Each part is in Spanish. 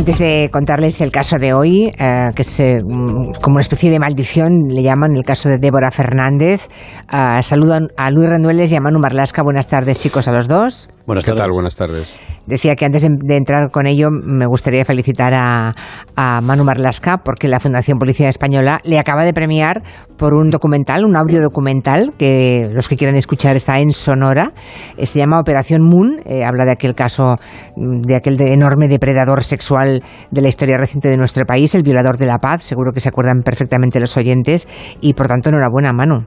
Antes de contarles el caso de hoy, eh, que es eh, como una especie de maldición, le llaman el caso de Débora Fernández, uh, saludan a Luis Rendueles y a Manu Marlasca. Buenas tardes, chicos, a los dos. Buenas ¿Qué tardes. tal? Buenas tardes. Decía que antes de, de entrar con ello me gustaría felicitar a, a, Manu Marlasca porque la Fundación Policía Española le acaba de premiar por un documental, un audio documental que los que quieran escuchar está en Sonora. Eh, se llama Operación Moon. Eh, habla de aquel caso, de aquel de enorme depredador sexual de la historia reciente de nuestro país, el violador de la paz. Seguro que se acuerdan perfectamente los oyentes y por tanto enhorabuena, Manu.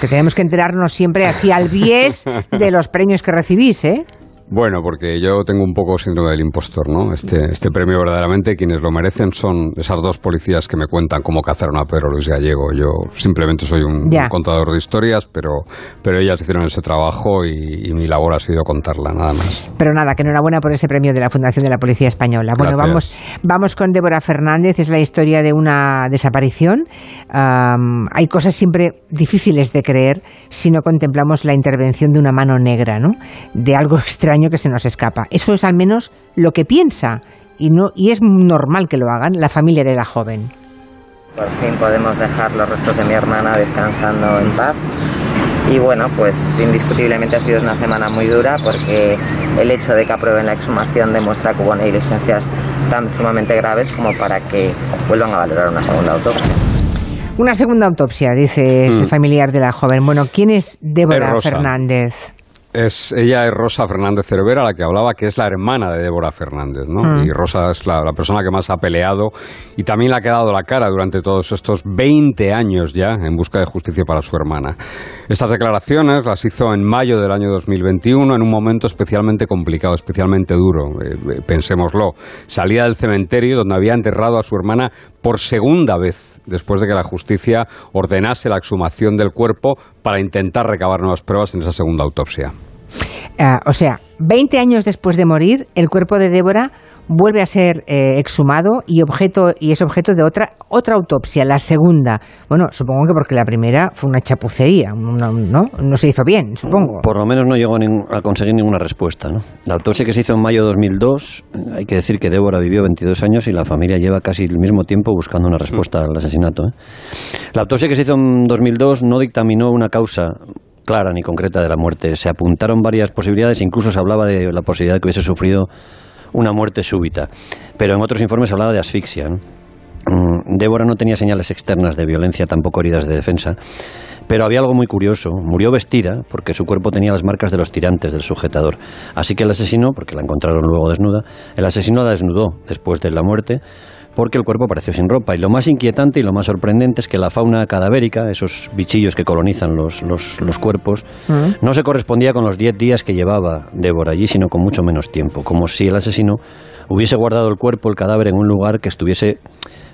Que tenemos que enterarnos siempre así al bies de los premios que recibís, ¿eh? Bueno, porque yo tengo un poco síndrome del impostor, ¿no? Este, este premio verdaderamente quienes lo merecen son esas dos policías que me cuentan cómo cazaron a Pedro Luis Gallego. Yo simplemente soy un, un contador de historias, pero, pero ellas hicieron ese trabajo y, y, mi labor ha sido contarla, nada más. Pero nada, que enhorabuena por ese premio de la Fundación de la Policía Española. Bueno, vamos, vamos con Débora Fernández, es la historia de una desaparición. Um, hay cosas siempre difíciles de creer si no contemplamos la intervención de una mano negra, ¿no? De algo extraño que se nos escapa. Eso es al menos lo que piensa y, no, y es normal que lo hagan la familia de la joven. Por fin podemos dejar los restos de mi hermana descansando en paz. Y bueno, pues indiscutiblemente ha sido una semana muy dura porque el hecho de que aprueben la exhumación demuestra que hubo negligencias tan sumamente graves como para que vuelvan a valorar una segunda autopsia. Una segunda autopsia, dice mm. el familiar de la joven. Bueno, ¿quién es Débora es Fernández? Es, ella es Rosa Fernández Cervera, la que hablaba, que es la hermana de Débora Fernández, ¿no? Mm. Y Rosa es la, la, persona que más ha peleado y también le ha quedado la cara durante todos estos 20 años ya en busca de justicia para su hermana. Estas declaraciones las hizo en mayo del año 2021 en un momento especialmente complicado, especialmente duro, eh, pensémoslo. Salía del cementerio donde había enterrado a su hermana por segunda vez después de que la justicia ordenase la exhumación del cuerpo para intentar recabar nuevas pruebas en esa segunda autopsia. Uh, o sea, 20 años después de morir, el cuerpo de Débora vuelve a ser eh, exhumado y objeto y es objeto de otra otra autopsia, la segunda. Bueno, supongo que porque la primera fue una chapucería, una, ¿no? No se hizo bien, supongo. Por lo menos no llegó a, a, conseguir ninguna respuesta, ¿no? La autopsia que se hizo en mayo de 2002, hay que decir que Débora vivió 22 años y la familia lleva casi el mismo tiempo buscando una respuesta al asesinato. ¿eh? La autopsia que se hizo en 2002 no dictaminó una causa clara ni concreta de la muerte. Se apuntaron varias posibilidades, incluso se hablaba de la posibilidad de que hubiese sufrido una muerte súbita. Pero en otros informes hablaba de asfixia. ¿no? Débora no tenía señales externas de violencia, tampoco heridas de defensa. Pero había algo muy curioso. Murió vestida porque su cuerpo tenía las marcas de los tirantes del sujetador. Así que el asesino, porque la encontraron luego desnuda, el asesino la desnudó después de la muerte porque el cuerpo apareció sin ropa. Y lo más inquietante y lo más sorprendente es que la fauna cadavérica, esos bichillos que colonizan los, los, los cuerpos, mm. no se correspondía con los 10 días que llevaba Débora allí, sino con mucho menos tiempo. Como si el asesino hubiese guardado el cuerpo, el cadáver, en un lugar que estuviese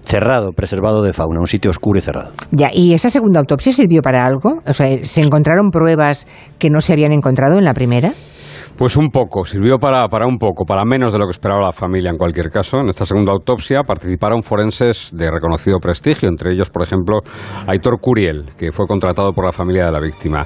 cerrado, preservado de fauna, un sitio oscuro y cerrado. Ya, ¿y esa segunda autopsia sirvió para algo? O sea, ¿se encontraron pruebas que no se habían encontrado en la primera? Pues un poco, sirvió para, para un poco, para menos de lo que esperaba la familia en cualquier caso. En esta segunda autopsia participaron forenses de reconocido prestigio, entre ellos, por ejemplo, Aitor Curiel, que fue contratado por la familia de la víctima.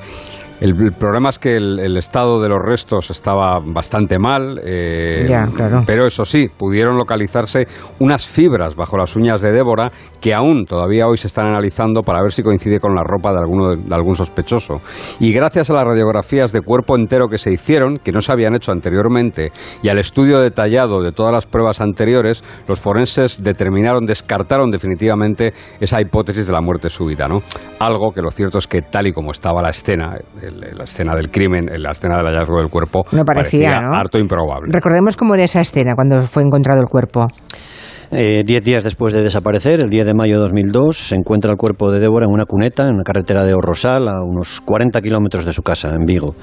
El, el, problema es que el, el, estado de los restos estaba bastante mal, eh, ya, claro. pero eso sí, pudieron localizarse unas fibras bajo las uñas de Débora que aún todavía hoy se están analizando para ver si coincide con la ropa de, alguno, de algún sospechoso. Y gracias a las radiografías de cuerpo entero que se hicieron, que no se habían hecho anteriormente, y al estudio detallado de todas las pruebas anteriores, los forenses determinaron, descartaron definitivamente esa hipótesis de la muerte súbita, ¿no? Algo que lo cierto es que tal y como estaba la escena, la escena del crimen, la escena del hallazgo del cuerpo, no parecía, parecía ¿no? harto improbable. Recordemos cómo era esa escena cuando fue encontrado el cuerpo. Eh, diez días después de desaparecer, el 10 de mayo de 2002, se encuentra el cuerpo de Débora en una cuneta en la carretera de Orrosal, a unos 40 kilómetros de su casa, en Vigo.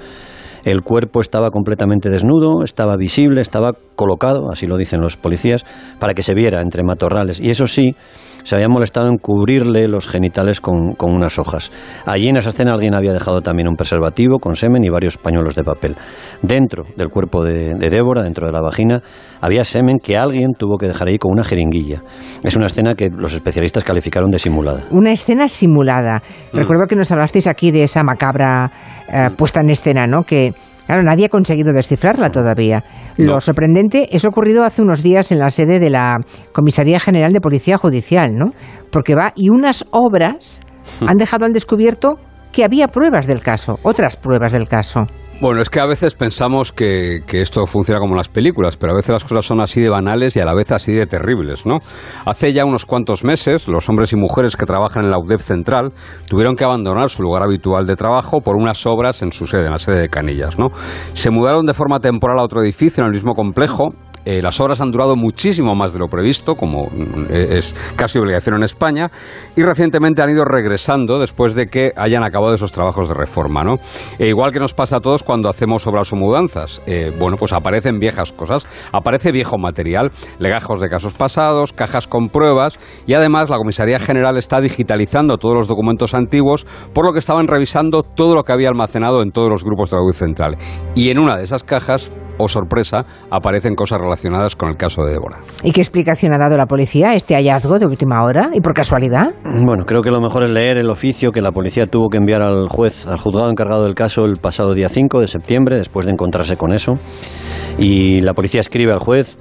El cuerpo estaba completamente desnudo, estaba visible, estaba colocado, así lo dicen los policías, para que se viera entre matorrales. Y eso sí, se había molestado en cubrirle los genitales con, con, unas hojas. Allí en esa escena alguien había dejado también un preservativo con semen y varios pañuelos de papel. Dentro del cuerpo de, de, Débora, dentro de la vagina, había semen que alguien tuvo que dejar ahí con una jeringuilla. Es una escena que los especialistas calificaron de simulada. Una escena simulada. Mm. Recuerdo que nos hablasteis aquí de esa macabra eh, puesta en escena, ¿no? Que Claro, nadie ha conseguido descifrarla todavía. Lo sorprendente es ocurrido hace unos días en la sede de la Comisaría General de Policía Judicial, ¿no? Porque va y unas obras han dejado al descubierto que había pruebas del caso, otras pruebas del caso. Bueno, es que a veces pensamos que, esto funciona como las películas, pero a veces las cosas son así de banales y a la vez así de terribles, ¿no? Hace ya unos cuantos meses, los hombres y mujeres que trabajan en la UDEP Central tuvieron que abandonar su lugar habitual de trabajo por unas obras en su sede, en la sede de Canillas, ¿no? Se mudaron de forma temporal a otro edificio en el mismo complejo eh, las obras han durado muchísimo más de lo previsto, como eh, es casi obligación en España, y recientemente han ido regresando después de que hayan acabado esos trabajos de reforma. ¿no? E igual que nos pasa a todos cuando hacemos obras o mudanzas, eh, bueno, pues aparecen viejas cosas, aparece viejo material, legajos de casos pasados, cajas con pruebas, y además la Comisaría General está digitalizando todos los documentos antiguos, por lo que estaban revisando todo lo que había almacenado en todos los grupos de la web central. Y en una de esas cajas o sorpresa, aparecen cosas relacionadas con el caso de Débora. ¿Y qué explicación ha dado la policía a este hallazgo de última hora y por casualidad? Bueno, creo que lo mejor es leer el oficio que la policía tuvo que enviar al juez, al juzgado encargado del caso el pasado día 5 de septiembre, después de encontrarse con eso. Y la policía escribe al juez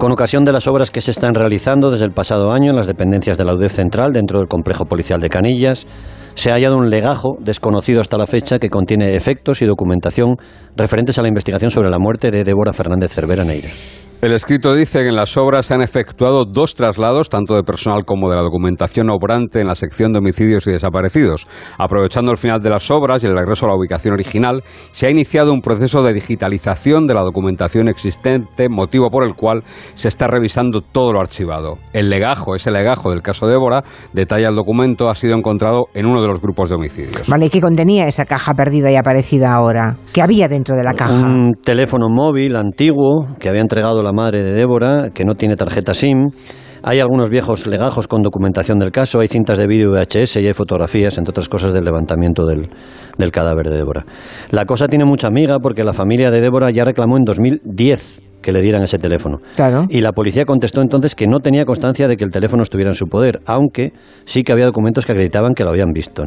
con ocasión de las obras que se están realizando desde el pasado año en las dependencias de la UDEF Central dentro del complejo policial de Canillas, se ha hallado un legajo desconocido hasta la fecha que contiene efectos y documentación referentes a la investigación sobre la muerte de Débora Fernández Cervera Neira. El escrito dice que en las obras se han efectuado dos traslados, tanto de personal como de la documentación obrante en la sección de homicidios y desaparecidos. Aprovechando el final de las obras y el regreso a la ubicación original, se ha iniciado un proceso de digitalización de la documentación existente, motivo por el cual se está revisando todo lo archivado. El legajo, ese legajo del caso de Débora, detalla el documento, ha sido encontrado en uno de los grupos de homicidios. Vale, ¿y qué contenía esa caja perdida y aparecida ahora? ¿Qué había dentro de la caja? Un teléfono móvil antiguo que había entregado la madre de Débora, que no tiene tarjeta SIM. Hay algunos viejos legajos con documentación del caso, hay cintas de vídeo VHS y hay fotografías, entre otras cosas, del levantamiento del, del cadáver de Débora. La cosa tiene mucha amiga porque la familia de Débora ya reclamó en 2010 que le dieran ese teléfono. Y la policía contestó entonces que no tenía constancia de que el teléfono estuviera en su poder, aunque sí que había documentos que acreditaban que lo habían visto.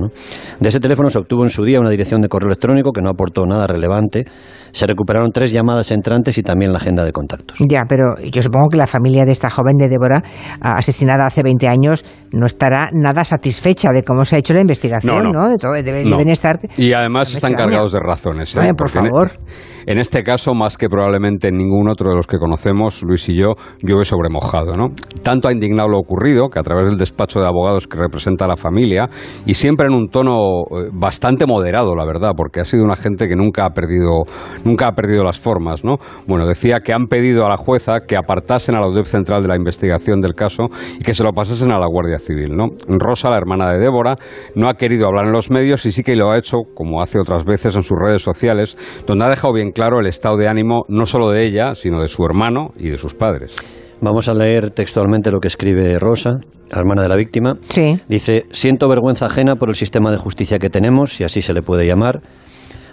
De ese teléfono se obtuvo en su día una dirección de correo electrónico que no aportó nada relevante. Se recuperaron tres llamadas entrantes y también la agenda de contactos. Ya, pero yo supongo que la familia de esta joven de Débora, asesinada hace 20 años, no estará nada satisfecha de cómo se ha hecho la investigación, ¿no? Deben, estar... Y además están cargados de razones. ¿eh? por favor. En, este caso, más que probablemente en ningún otro de los que conocemos, Luis y yo, llueve sobre mojado. ¿no? Tanto ha indignado lo ocurrido que a través del despacho de abogados que representa a la familia, y siempre en un tono eh, bastante moderado, la verdad, porque ha sido una gente que nunca ha perdido, nunca ha perdido las formas. ¿no? Bueno, decía que han pedido a la jueza que apartasen a la UDEP central de la investigación del caso y que se lo pasasen a la Guardia Civil. ¿no? Rosa, la hermana de Débora, no ha querido hablar en los medios y sí que lo ha hecho, como hace otras veces, en sus redes sociales, donde ha dejado bien claro el estado de ánimo no solo de ella, sino de su hermano y de sus padres. Vamos a leer textualmente lo que escribe Rosa, hermana de la víctima. Sí. Dice, siento vergüenza ajena por el sistema de justicia que tenemos, si así se le puede llamar.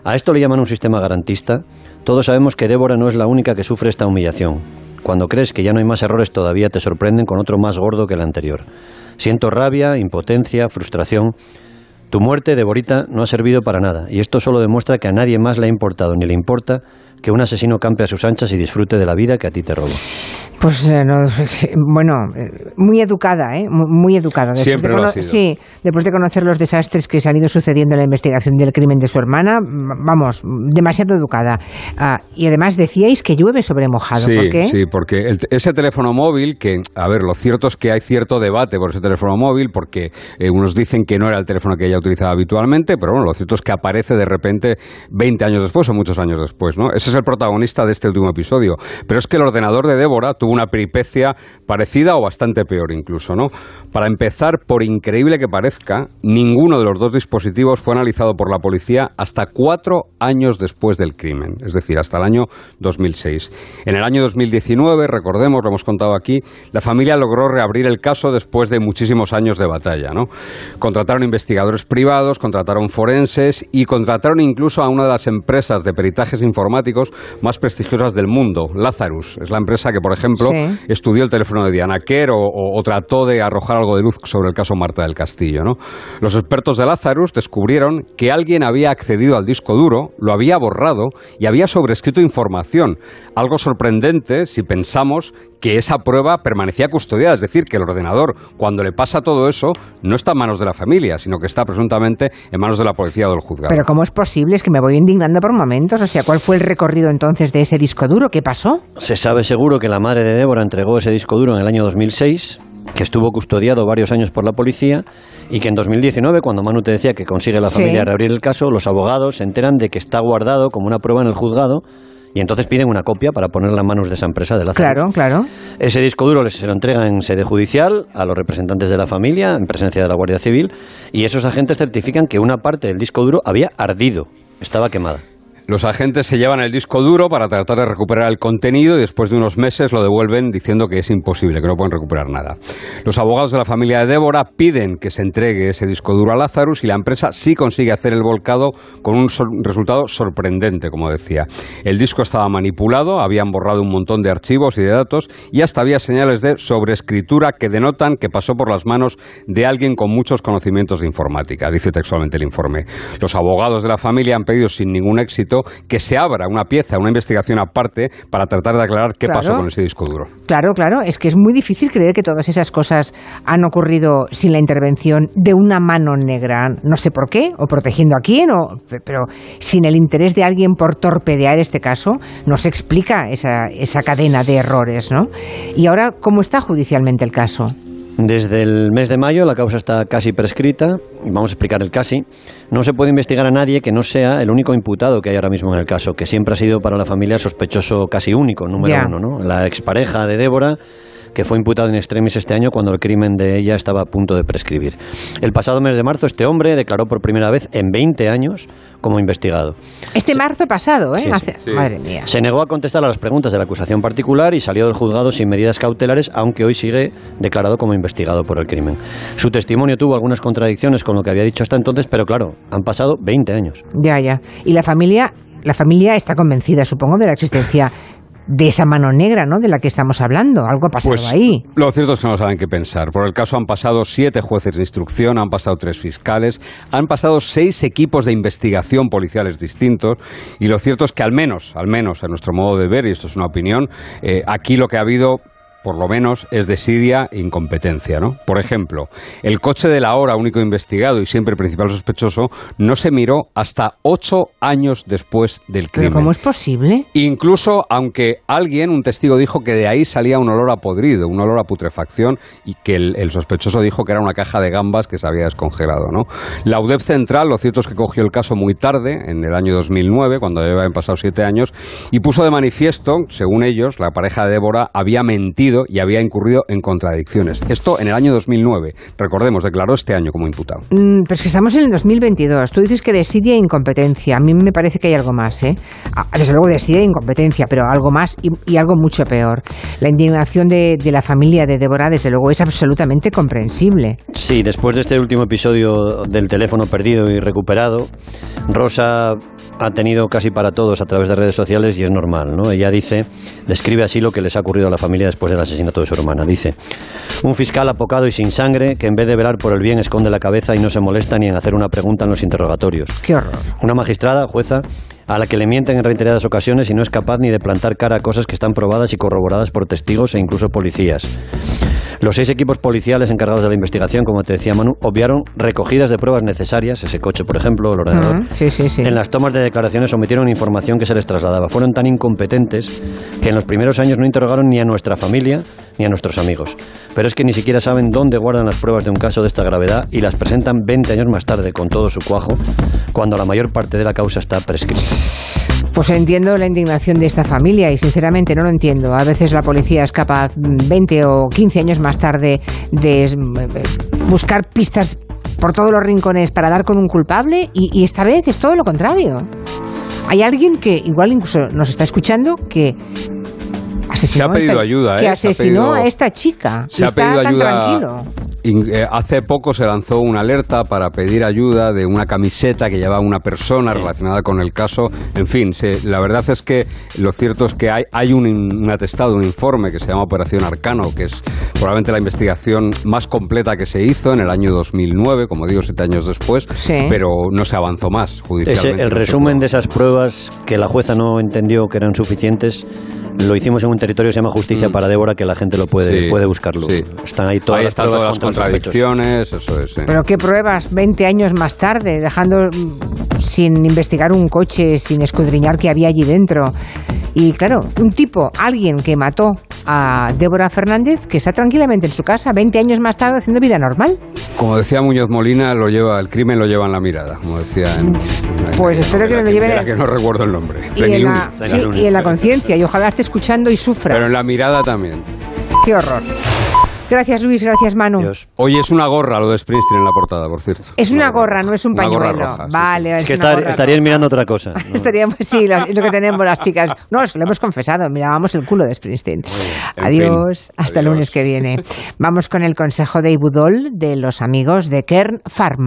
A esto le llaman un sistema garantista. Todos sabemos que Débora no es la única que sufre esta humillación. Cuando crees que ya no hay más errores, todavía te sorprenden con otro más gordo que el anterior. Siento rabia, impotencia, frustración. Tu muerte, Deborita, no ha servido para nada, y esto solo demuestra que a nadie más le ha importado ni le importa que un asesino campe a sus anchas y disfrute de la vida que a ti te roba. Pues eh, bueno, eh, muy educada, ¿eh? Muy, educada. Siempre lo ha sido. Sí, después de conocer los desastres que se han ido sucediendo en la investigación del crimen de su hermana, vamos, demasiado educada. Ah, y además decíais que llueve sobre mojado. Sí, ¿Por qué? Sí, porque ese teléfono móvil, que, a ver, lo cierto es que hay cierto debate por ese teléfono móvil, porque eh, unos dicen que no era el teléfono que ella utilizaba habitualmente, pero bueno, lo cierto es que aparece de repente 20 años después o muchos años después, ¿no? Ese es el protagonista de este último episodio. Pero es que el ordenador de Débora tuvo una peripecia parecida o bastante peor incluso, ¿no? Para empezar, por increíble que parezca, ninguno de los dos dispositivos fue analizado por la policía hasta cuatro años después del crimen, es decir, hasta el año 2006. En el año 2019, recordemos, lo hemos contado aquí, la familia logró reabrir el caso después de muchísimos años de batalla, ¿no? Contrataron investigadores privados, contrataron forenses y contrataron incluso a una de las empresas de peritajes informáticos más prestigiosas del mundo, Lazarus. Es la empresa que, por ejemplo, ejemplo, estudió el teléfono de Diana Kerr o, trató de arrojar algo de luz sobre el caso Marta del Castillo. ¿no? Los expertos de Lazarus descubrieron que alguien había accedido al disco duro, lo había borrado y había sobrescrito información. Algo sorprendente si pensamos que esa prueba permanecía custodiada, es decir, que el ordenador, cuando le pasa todo eso, no está en manos de la familia, sino que está presuntamente en manos de la policía o del juzgado. Pero ¿cómo es posible? Es que me voy indignando por momentos. O sea, ¿cuál fue el recorrido entonces de ese disco duro? ¿Qué pasó? Se sabe seguro que la madre de Débora entregó ese disco duro en el año 2006 que estuvo custodiado varios años por la policía y que en 2019, cuando Manu te decía que consigue la familia reabrir el caso, los abogados se enteran de que está guardado como una prueba en el juzgado y entonces piden una copia para ponerla en manos de esa empresa de la Claro, claro. Ese disco duro se lo entrega en sede judicial a los representantes de la familia, en presencia de la Guardia Civil, y esos agentes certifican que una parte del disco duro había ardido, estaba quemada. Los agentes se llevan el disco duro para tratar de recuperar el contenido y después de unos meses lo devuelven diciendo que es imposible, que no pueden recuperar nada. Los abogados de la familia de Débora piden que se entregue ese disco duro a Lazarus y la empresa sí consigue hacer el volcado con un resultado sorprendente, como decía. El disco estaba manipulado, habían borrado un montón de archivos y de datos y hasta había señales de sobreescritura que denotan que pasó por las manos de alguien con muchos conocimientos de informática, dice textualmente el informe. Los abogados de la familia han pedido sin ningún éxito que se abra una pieza, una investigación aparte para tratar de aclarar qué pasó con ese disco duro. Claro, claro, es que es muy difícil creer que todas esas cosas han ocurrido sin la intervención de una mano negra. No sé por qué, o protegiendo a quién, o, pero sin el interés de alguien por torpedear este caso, no se explica esa, esa cadena de errores, ¿no? Y ahora, ¿cómo está judicialmente el caso? Desde el mes de mayo la causa está casi prescrita, vamos a explicar el casi. No se puede investigar a nadie que no sea el único imputado que hay ahora mismo en el caso, que siempre ha sido para la familia sospechoso casi único, número uno, ¿no? La expareja de Débora que fue imputado en extremis este año cuando el crimen de ella estaba a punto de prescribir. El pasado mes de marzo este hombre declaró por primera vez en 20 años como investigado. Este marzo pasado, ¿eh? Madre mía. Se negó a contestar a las preguntas de la acusación particular y salió del juzgado sin medidas cautelares, aunque hoy sigue declarado como investigado por el crimen. Su testimonio tuvo algunas contradicciones con lo que había dicho hasta entonces, pero claro, han pasado 20 años. Ya, ya. Y la familia la familia está convencida, supongo, de la existencia de esa mano negra, ¿no? De la que estamos hablando. Algo ha pasado pues, ahí. Lo cierto es que no saben qué pensar. Por el caso han pasado siete jueces de instrucción, han pasado tres fiscales, han pasado seis equipos de investigación policiales distintos. Y lo cierto es que al menos, al menos a nuestro modo de ver, y esto es una opinión, eh, aquí lo que ha habido por lo menos, es desidia e incompetencia. ¿no? Por ejemplo, el coche de la hora único investigado y siempre principal sospechoso no se miró hasta ocho años después del crimen. ¿Pero cómo es posible? Incluso aunque alguien, un testigo, dijo que de ahí salía un olor a podrido, un olor a putrefacción y que el, sospechoso dijo que era una caja de gambas que se había descongelado. ¿no? La UDEF Central, lo cierto es que cogió el caso muy tarde, en el año 2009, cuando ya habían pasado siete años, y puso de manifiesto, según ellos, la pareja de Débora había mentido y había incurrido en contradicciones. Esto en el año 2009. Recordemos, declaró este año como imputado. Mm, pero es que estamos en el 2022. Tú dices que desidia e incompetencia. A mí me parece que hay algo más, ¿eh? Ah, desde luego desidia e incompetencia, pero algo más y, algo mucho peor. La indignación de, de, la familia de Débora, desde luego, es absolutamente comprensible. Sí, después de este último episodio del teléfono perdido y recuperado, Rosa ha tenido casi para todos a través de redes sociales y es normal, ¿no? Ella dice, describe así lo que les ha ocurrido a la familia después del asesinato de su hermana. Dice, un fiscal apocado y sin sangre que en vez de velar por el bien esconde la cabeza y no se molesta ni en hacer una pregunta en los interrogatorios. Qué horror. Una magistrada, jueza, a la que le mienten en reiteradas ocasiones y no es capaz ni de plantar cara a cosas que están probadas y corroboradas por testigos e incluso policías. Los seis equipos policiales encargados de la investigación, como te decía Manu, obviaron recogidas de pruebas necesarias, ese coche, por ejemplo, el ordenador. En las tomas de declaraciones omitieron información que se les trasladaba. Fueron tan incompetentes que en los primeros años no interrogaron ni a nuestra familia ni a nuestros amigos. Pero es que ni siquiera saben dónde guardan las pruebas de un caso de esta gravedad y las presentan 20 años más tarde con todo su cuajo, cuando la mayor parte de la causa está prescrita. Pues entiendo la indignación de esta familia y sinceramente no lo entiendo. A veces la policía es capaz 20 o 15 años más tarde de eh, buscar pistas por todos los rincones para dar con un culpable y, esta vez es todo lo contrario. Hay alguien que igual incluso nos está escuchando que asesinó, se ha pedido ayuda, que ¿eh? asesinó a esta chica. Se ha pedido ayuda. eh, hace poco se lanzó una alerta para pedir ayuda de una camiseta que llevaba una persona relacionada con el caso. En fin, la verdad es que lo cierto es que hay, hay un, un, atestado, un informe que se llama Operación Arcano, que es probablemente la investigación más completa que se hizo en el año 2009, como digo, siete años después, pero no se avanzó más judicialmente. el resumen de esas pruebas que la jueza no entendió que eran suficientes lo hicimos en un territorio que se llama Justicia mm. para Débora, que la gente lo puede, puede buscarlo. Están ahí todas las, todas las contradicciones, eso es. Pero qué pruebas, 20 años más tarde, dejando mm, sin investigar un coche, sin escudriñar qué había allí dentro. Y claro, un tipo, alguien que mató a Débora Fernández, que está tranquilamente en su casa, 20 años más tarde, haciendo vida normal. Como decía Muñoz Molina, lo lleva, el crimen lo lleva en la mirada, como decía en, Pues espero que, lo lleve... que no recuerdo el nombre. Y, en la, y en la conciencia, y ojalá esté escuchando y sufra. Pero en la mirada también. Qué horror. Gracias Luis, gracias Manu. Hoy es una gorra lo de Springsteen en la portada, por cierto. Es una, gorra, no es un pañuelo. vale, es, que estarías mirando otra cosa. Estaríamos, sí, lo, es lo que tenemos las chicas. No, lo hemos confesado, mirábamos el culo de Springsteen. Adiós, hasta el lunes que viene. Vamos con el consejo de Ibudol de los amigos de Kern Pharma.